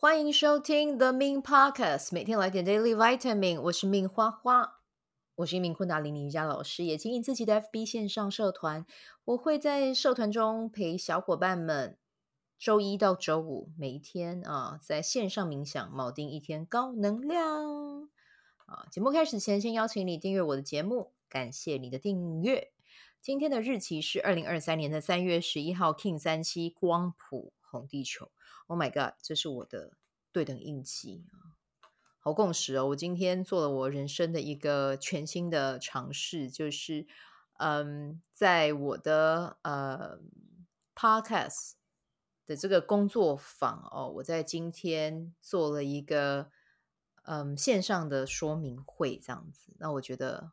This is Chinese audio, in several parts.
欢迎收听 The Min Podcast，每天来点 Daily Vitamin。我是 Min 花花，我是一名昆达里尼瑜伽老师，也经营自己的 FB 线上社团。我会在社团中陪小伙伴们，周一到周五每一天啊，在线上冥想，锚定一天高能量。啊，节目开始前，先邀请你订阅我的节目，感谢你的订阅。今天的日期是二零二三年的三月十一号，King 三七光谱红地球。Oh my God！这是我的对等印记啊，好共识哦！我今天做了我人生的一个全新的尝试，就是嗯，在我的呃 Podcast 的这个工作坊哦，我在今天做了一个嗯线上的说明会，这样子，那我觉得。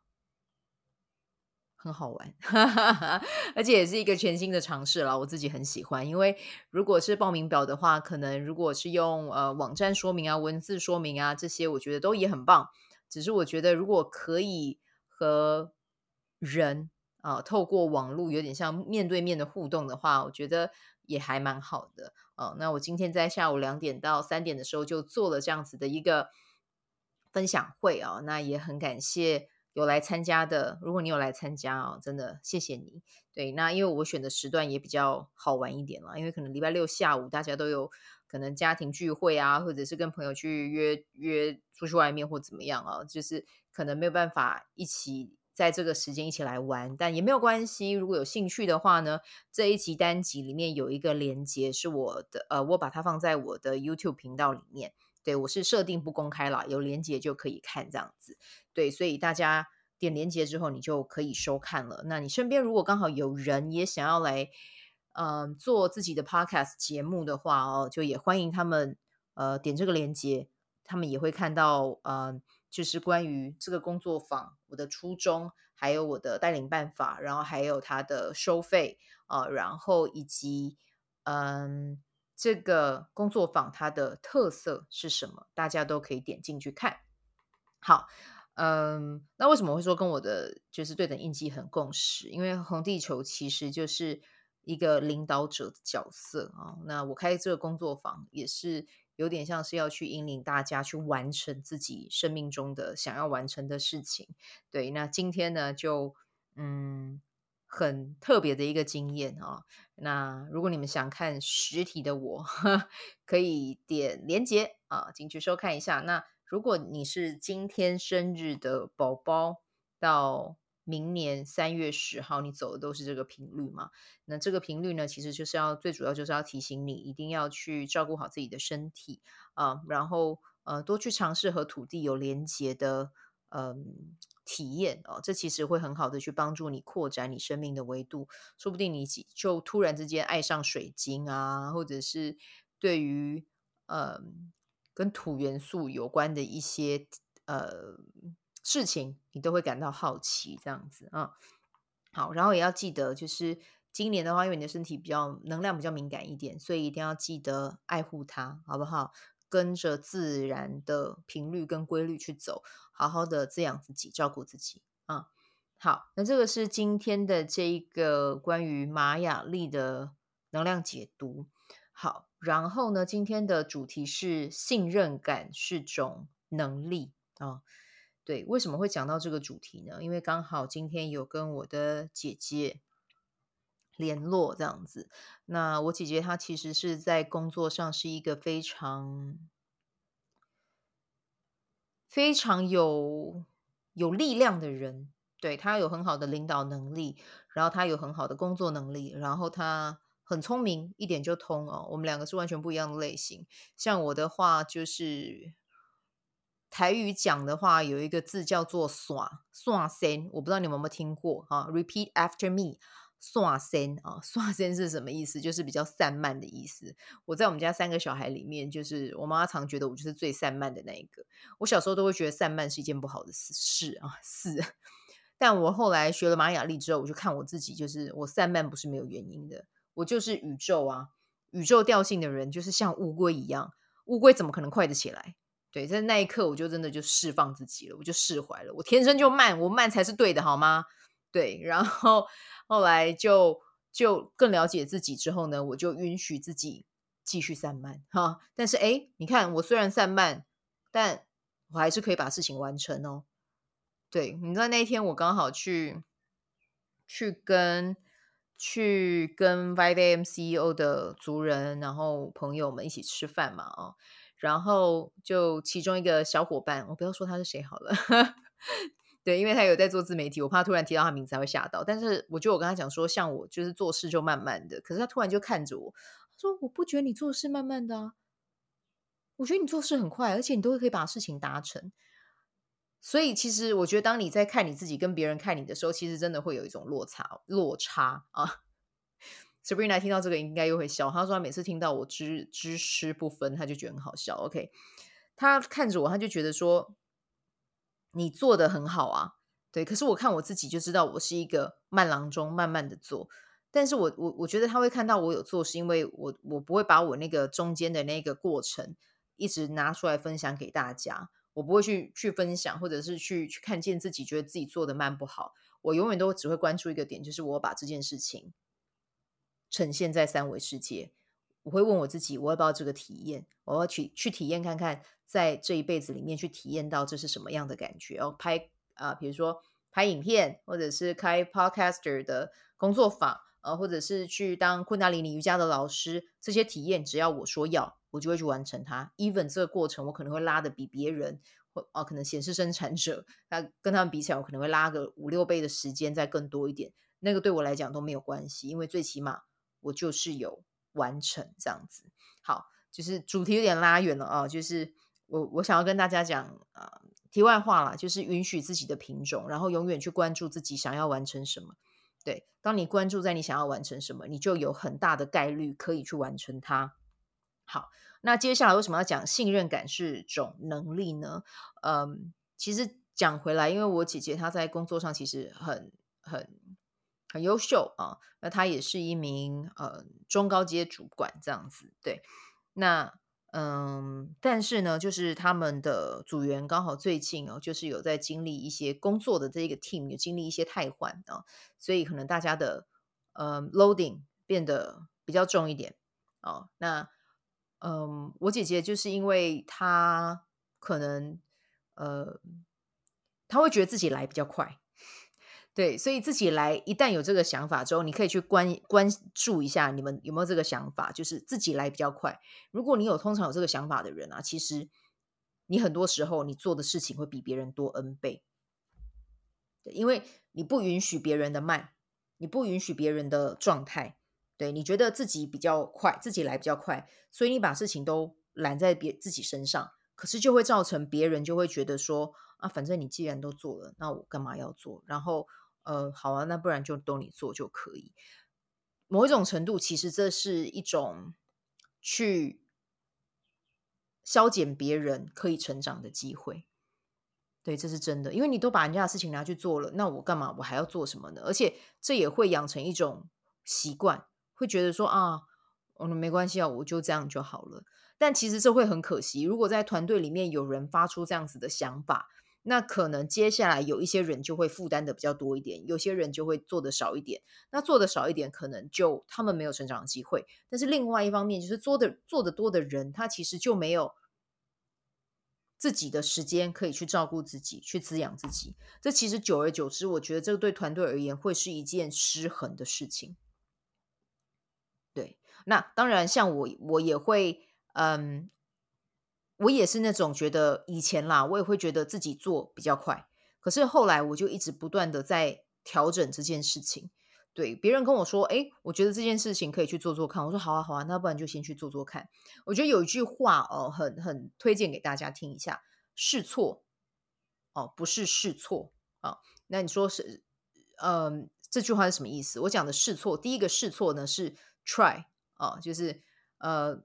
很好玩，而且也是一个全新的尝试了。我自己很喜欢，因为如果是报名表的话，可能如果是用呃网站说明啊、文字说明啊这些，我觉得都也很棒。只是我觉得如果可以和人啊、透过网络有点像面对面的互动的话，我觉得也还蛮好的。哦、呃，那我今天在下午两点到三点的时候就做了这样子的一个分享会啊、哦，那也很感谢。有来参加的，如果你有来参加哦，真的谢谢你。对，那因为我选的时段也比较好玩一点了，因为可能礼拜六下午大家都有可能家庭聚会啊，或者是跟朋友去约约出去外面或怎么样啊，就是可能没有办法一起在这个时间一起来玩，但也没有关系。如果有兴趣的话呢，这一集单集里面有一个连接是我的，呃，我把它放在我的 YouTube 频道里面。对，我是设定不公开啦，有连接就可以看这样子。对，所以大家点连接之后，你就可以收看了。那你身边如果刚好有人也想要来，嗯、做自己的 podcast 节目的话哦，就也欢迎他们呃点这个连接，他们也会看到呃，就是关于这个工作坊我的初衷，还有我的带领办法，然后还有它的收费啊、呃，然后以及嗯。这个工作坊它的特色是什么？大家都可以点进去看。好，嗯，那为什么会说跟我的就是对等印记很共识？因为红地球其实就是一个领导者的角色啊。那我开这个工作坊也是有点像是要去引领大家去完成自己生命中的想要完成的事情。对，那今天呢，就嗯。很特别的一个经验啊！那如果你们想看实体的我，可以点连结啊进去收看一下。那如果你是今天生日的宝宝，到明年三月十号，你走的都是这个频率嘛？那这个频率呢，其实就是要最主要就是要提醒你，一定要去照顾好自己的身体啊，然后呃多去尝试和土地有连结的嗯。体验哦，这其实会很好的去帮助你扩展你生命的维度，说不定你就突然之间爱上水晶啊，或者是对于呃跟土元素有关的一些呃事情，你都会感到好奇这样子啊。好，然后也要记得，就是今年的话，因为你的身体比较能量比较敏感一点，所以一定要记得爱护它，好不好？跟着自然的频率跟规律去走，好好的滋养自己，照顾自己啊。好，那这个是今天的这一个关于玛雅历的能量解读。好，然后呢，今天的主题是信任感是种能力啊。对，为什么会讲到这个主题呢？因为刚好今天有跟我的姐姐。联络这样子，那我姐姐她其实是在工作上是一个非常非常有有力量的人，对，她有很好的领导能力，然后她有很好的工作能力，然后她很聪明，一点就通哦。我们两个是完全不一样的类型。像我的话，就是台语讲的话，有一个字叫做“耍耍仙”，我不知道你们有没有听过哈？Repeat after me。散仙啊，散仙是什么意思？就是比较散漫的意思。我在我们家三个小孩里面，就是我妈常觉得我就是最散漫的那一个。我小时候都会觉得散漫是一件不好的事啊，是。但我后来学了玛雅历之后，我就看我自己，就是我散漫不是没有原因的。我就是宇宙啊，宇宙调性的人，就是像乌龟一样，乌龟怎么可能快得起来？对，在那一刻，我就真的就释放自己了，我就释怀了。我天生就慢，我慢才是对的，好吗？对，然后后来就就更了解自己之后呢，我就允许自己继续散漫哈。但是哎，你看我虽然散漫，但我还是可以把事情完成哦。对，你知道那一天我刚好去去跟去跟 5AM CEO 的族人，然后朋友们一起吃饭嘛，哦，然后就其中一个小伙伴，我不要说他是谁好了。对，因为他有在做自媒体，我怕突然提到他名字他会吓到。但是我觉得我跟他讲说，像我就是做事就慢慢的，可是他突然就看着我，他说：“我不觉得你做事慢慢的啊，我觉得你做事很快，而且你都可以把事情达成。”所以其实我觉得，当你在看你自己跟别人看你的时候，其实真的会有一种落差，落差啊。Sabrina 听到这个应该又会笑，他说他每次听到我知知吃不分，他就觉得很好笑。OK，他看着我，他就觉得说。你做得很好啊，对。可是我看我自己就知道，我是一个慢郎中，慢慢的做。但是我我我觉得他会看到我有做，是因为我我不会把我那个中间的那个过程一直拿出来分享给大家。我不会去去分享，或者是去去看见自己觉得自己做的慢不好。我永远都只会关注一个点，就是我把这件事情呈现在三维世界。我会问我自己，我要不要这个体验？我要去去体验看看，在这一辈子里面去体验到这是什么样的感觉？哦，拍啊、比如说拍影片，或者是开 podcaster 的工作坊，呃，或者是去当昆达里尼瑜伽的老师，这些体验只要我说要，我就会去完成它。Even 这个过程，我可能会拉的比别人，或哦、可能显示生产者，他跟他们比起来，我可能会拉个五六倍的时间，再更多一点。那个对我来讲都没有关系，因为最起码我就是有。完成这样子，好，就是主题有点拉远了啊，就是我我想要跟大家讲啊、题外话啦，就是允许自己的品种，然后永远去关注自己想要完成什么。对，当你关注在你想要完成什么，你就有很大的概率可以去完成它。好，那接下来为什么要讲信任感是种能力呢？嗯，其实讲回来，因为我姐姐她在工作上其实很很。很优秀啊，那他也是一名呃中高阶主管这样子，对。那嗯，但是呢，就是他们的组员刚好最近哦，就是有在经历一些工作的这个 team 有经历一些太换啊，所以可能大家的呃 loading 变得比较重一点哦。那嗯，我姐姐就是因为她可能呃，她会觉得自己来比较快。对，所以自己来，一旦有这个想法之后，你可以去关关注一下你们有没有这个想法，就是自己来比较快。如果你有通常有这个想法的人啊，其实你很多时候你做的事情会比别人多 N 倍。对，因为你不允许别人的慢，你不允许别人的状态，对，你觉得自己比较快，自己来比较快，所以你把事情都揽在别自己身上，可是就会造成别人就会觉得说啊，反正你既然都做了，那我干嘛要做？然后。呃，好啊，那不然就都你做就可以。某一种程度，其实这是一种去消减别人可以成长的机会。对，这是真的，因为你都把人家的事情拿去做了，那我干嘛？我还要做什么呢？而且这也会养成一种习惯，会觉得说啊，嗯，没关系啊，我就这样就好了。但其实这会很可惜，如果在团队里面有人发出这样子的想法。那可能接下来有一些人就会负担的比较多一点，有些人就会做的少一点。那做的少一点，可能就他们没有成长的机会。但是另外一方面，就是做的做的多的人，他其实就没有自己的时间可以去照顾自己，去滋养自己。这其实久而久之，我觉得这个对团队而言会是一件失衡的事情。对，那当然，像我，我也会，嗯。我也是那种觉得以前啦，我也会觉得自己做比较快，可是后来我就一直不断的在调整这件事情。对，别人跟我说，哎，我觉得这件事情可以去做做看。我说好啊好啊，那不然就先去做做看。我觉得有一句话哦，很很推荐给大家听一下：试错哦，不是试错啊。那你说是，嗯，这句话是什么意思？我讲的试错，第一个试错呢是 try 啊，就是呃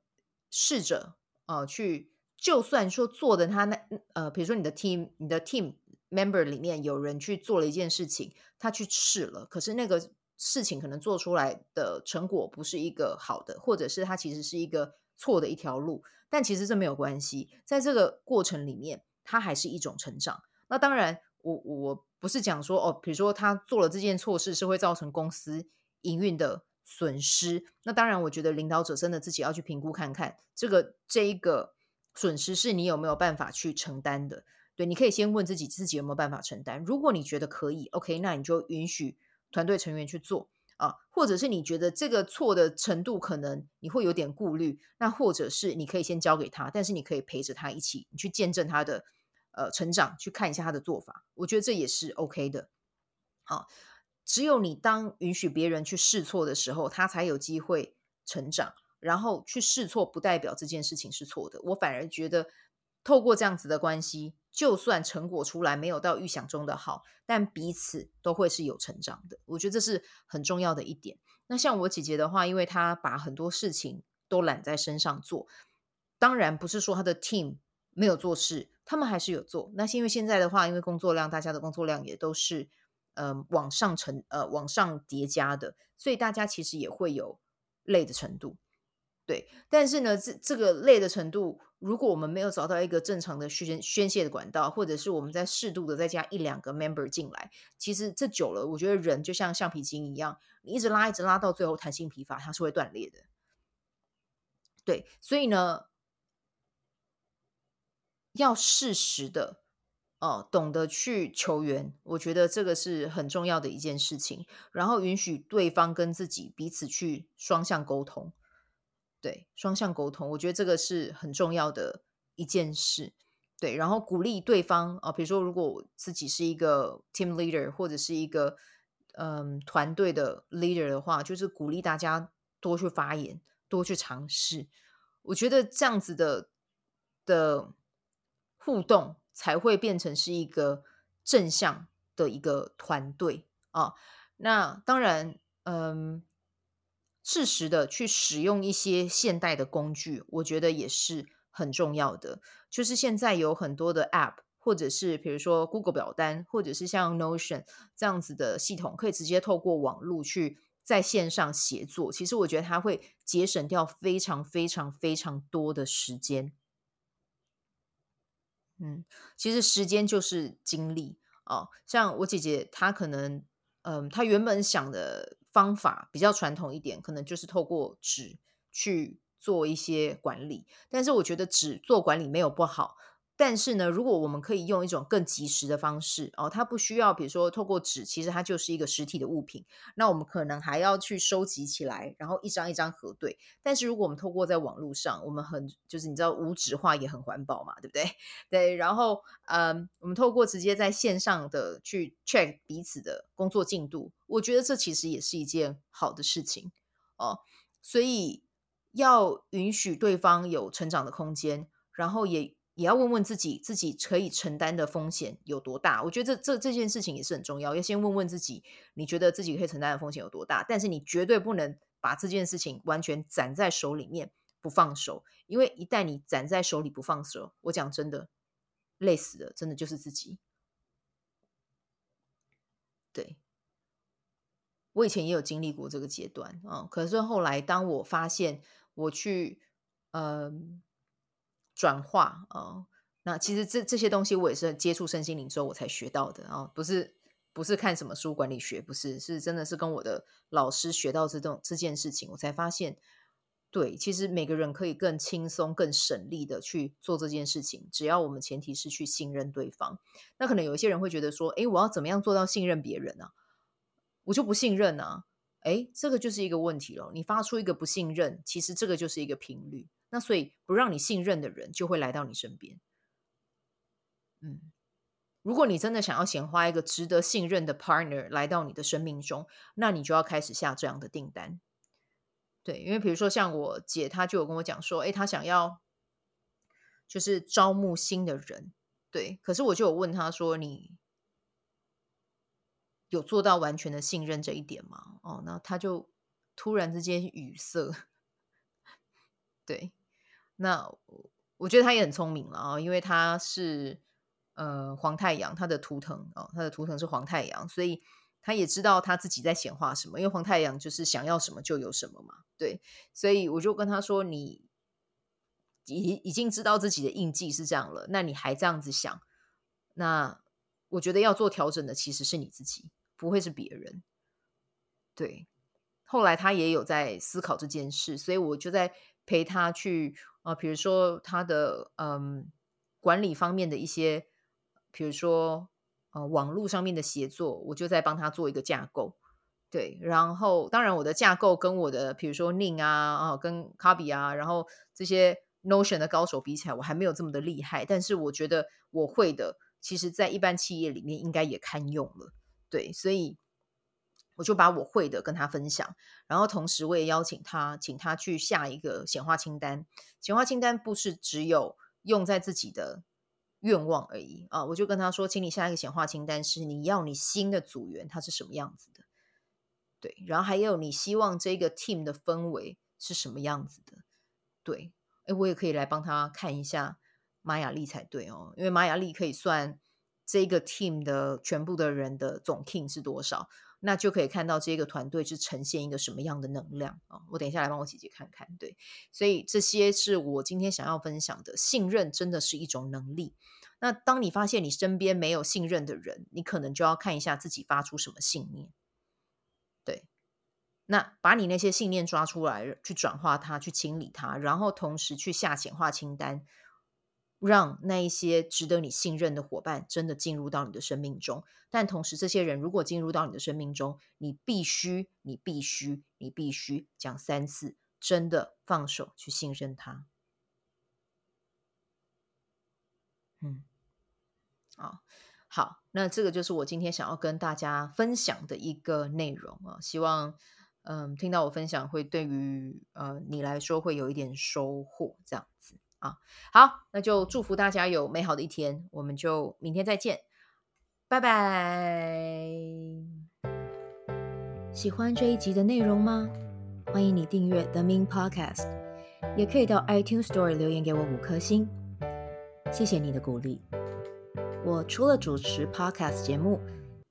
试着啊去。就算说做的他那呃，比如说你的 team，你的 team member 里面有人去做了一件事情，他去试了，可是那个事情可能做出来的成果不是一个好的，或者是他其实是一个错的一条路，但其实这没有关系，在这个过程里面，它还是一种成长。那当然我，我不是讲说哦，比如说他做了这件错事是会造成公司营运的损失。那当然，我觉得领导者真的自己要去评估看看，这个这一个损失是你有没有办法去承担的。对，你可以先问自己，自己有没有办法承担。如果你觉得可以，OK，那你就允许团队成员去做啊。或者是你觉得这个错的程度可能你会有点顾虑，那或者是你可以先交给他，但是你可以陪着他一起，你去见证他的呃成长，去看一下他的做法。我觉得这也是 OK 的。啊，只有你当允许别人去试错的时候，他才有机会成长。然后去试错不代表这件事情是错的。我反而觉得，透过这样子的关系，就算成果出来没有到预想中的好，但彼此都会是有成长的。我觉得这是很重要的一点。那像我姐姐的话，因为她把很多事情都揽在身上做，当然不是说她的 team 没有做事，他们还是有做。那是因为现在的话，因为工作量，大家的工作量也都是。呃，往上成呃，往上叠加的，所以大家其实也会有累的程度，对。但是呢，这这个累的程度，如果我们没有找到一个正常的宣宣泄的管道，或者是我们在适度的再加一两个 member 进来，其实这久了，我觉得人就像橡皮筋一样，你一直拉一直拉，到最后弹性疲乏，它是会断裂的。对，所以呢，要适时的。哦，懂得去求援，我觉得这个是很重要的一件事情。然后允许对方跟自己彼此去双向沟通，对，双向沟通，我觉得这个是很重要的一件事。对，然后鼓励对方啊，比如说如果我自己是一个 team leader 或者是一个嗯团队的 leader 的话，就是鼓励大家多去发言，多去尝试。我觉得这样子的的互动。才会变成是一个正向的一个团队啊。那当然，嗯，适时的去使用一些现代的工具，我觉得也是很重要的。就是现在有很多的 App，或者是比如说 Google 表单，或者是像 Notion 这样子的系统，可以直接透过网络去在线上协作。其实我觉得它会节省掉非常非常非常多的时间。嗯，其实时间就是精力哦。像我姐姐，她可能，嗯，他原本想的方法比较传统一点，可能就是透过纸去做一些管理。但是我觉得纸做管理没有不好。但是呢，如果我们可以用一种更及时的方式哦，它不需要，比如说透过纸，其实它就是一个实体的物品。那我们可能还要去收集起来，然后一张一张核对。但是如果我们透过在网络上，我们很就是你知道无纸化也很环保嘛，对不对？对，然后嗯，我们透过直接在线上的去 check 彼此的工作进度，我觉得这其实也是一件好的事情哦。所以要允许对方有成长的空间，然后也。也要问问自己，自己可以承担的风险有多大？我觉得这这这件事情也是很重要。要先问问自己，你觉得自己可以承担的风险有多大？但是你绝对不能把这件事情完全攒在手里面不放手，因为一旦你攒在手里不放手，我讲真的，累死的真的就是自己。对，我以前也有经历过这个阶段啊，可是后来当我发现我去，嗯、转化啊、哦，那其实这这些东西我也是接触身心灵之后我才学到的啊、哦，不是不是看什么书管理学，不是，是真的是跟我的老师学到这种这件事情，我才发现，对，其实每个人可以更轻松、更省力的去做这件事情，只要我们前提是去信任对方。那可能有一些人会觉得说，诶，我要怎么样做到信任别人呢、啊？我就不信任啊，诶，这个就是一个问题了。你发出一个不信任，其实这个就是一个频率。那所以不让你信任的人就会来到你身边。嗯，如果你真的想要显化一个值得信任的 partner 来到你的生命中，那你就要开始下这样的订单。对，因为比如说像我姐，她就有跟我讲说，诶，她想要就是招募新的人。对，可是我就有问她说，你有做到完全的信任这一点吗？哦，那她就突然之间语塞。对。那我觉得他也很聪明了啊，因为他是呃黄太阳，他的图腾啊，他的图腾是黄太阳，所以他也知道他自己在显化什么。因为黄太阳就是想要什么就有什么嘛，对。所以我就跟他说：“你已已经知道自己的印记是这样了，那你还这样子想，那我觉得要做调整的其实是你自己，不会是别人。”对。后来他也有在思考这件事，所以我就在陪他去啊、比如说他的嗯管理方面的一些，比如说呃网络上面的协作，我就在帮他做一个架构。对，然后当然我的架构跟我的比如说宁啊啊跟卡比啊，然后这些 Notion 的高手比起来，我还没有这么的厉害，但是我觉得我会的，其实在一般企业里面应该也堪用了。对，所以。我就把我会的跟他分享，然后同时我也邀请他，请他去下一个显化清单。显化清单不是只有用在自己的愿望而已啊！我就跟他说，请你下一个显化清单是你要你新的组员他是什么样子的，对，然后还有你希望这个 team 的氛围是什么样子的，对，诶，我也可以来帮他看一下玛雅丽才对哦，因为玛雅丽可以算这个 team 的全部的人的总 king 是多少。那就可以看到这个团队是呈现一个什么样的能量啊！我等一下来帮我姐姐看看。对，所以这些是我今天想要分享的。信任真的是一种能力。那当你发现你身边没有信任的人，你可能就要看一下自己发出什么信念。对，那把你那些信念抓出来，去转化它，去清理它，然后同时去下显化清单。让那一些值得你信任的伙伴真的进入到你的生命中，但同时，这些人如果进入到你的生命中，你必须，你必须，你必须讲三次，真的放手去信任他。嗯，好，好，那这个就是我今天想要跟大家分享的一个内容啊，希望嗯，听到我分享会对于呃你来说会有一点收获，这样子。啊，好，那就祝福大家有美好的一天，我们就明天再见，拜拜。喜欢这一集的内容吗？欢迎你订阅 The Min Podcast，也可以到 iTunes Store 留言给我五颗星，谢谢你的鼓励。我除了主持 Podcast 节目，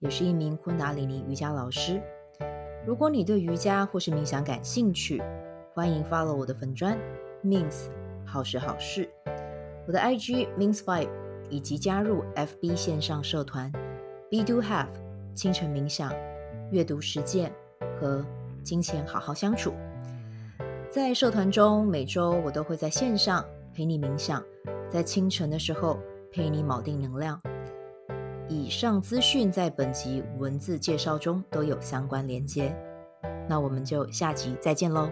也是一名昆达里尼瑜伽老师。如果你对瑜伽或是冥想感兴趣，欢迎 follow 我的粉专 Mins。好时好事，我的 IG means vibe 以及加入 FB 线上社团 Be Do Have 清晨冥想、阅读实践和金钱好好相处。在社团中，每周我都会在线上陪你冥想，在清晨的时候陪你锚定能量。以上资讯在本集文字介绍中都有相关连接。那我们就下集再见喽。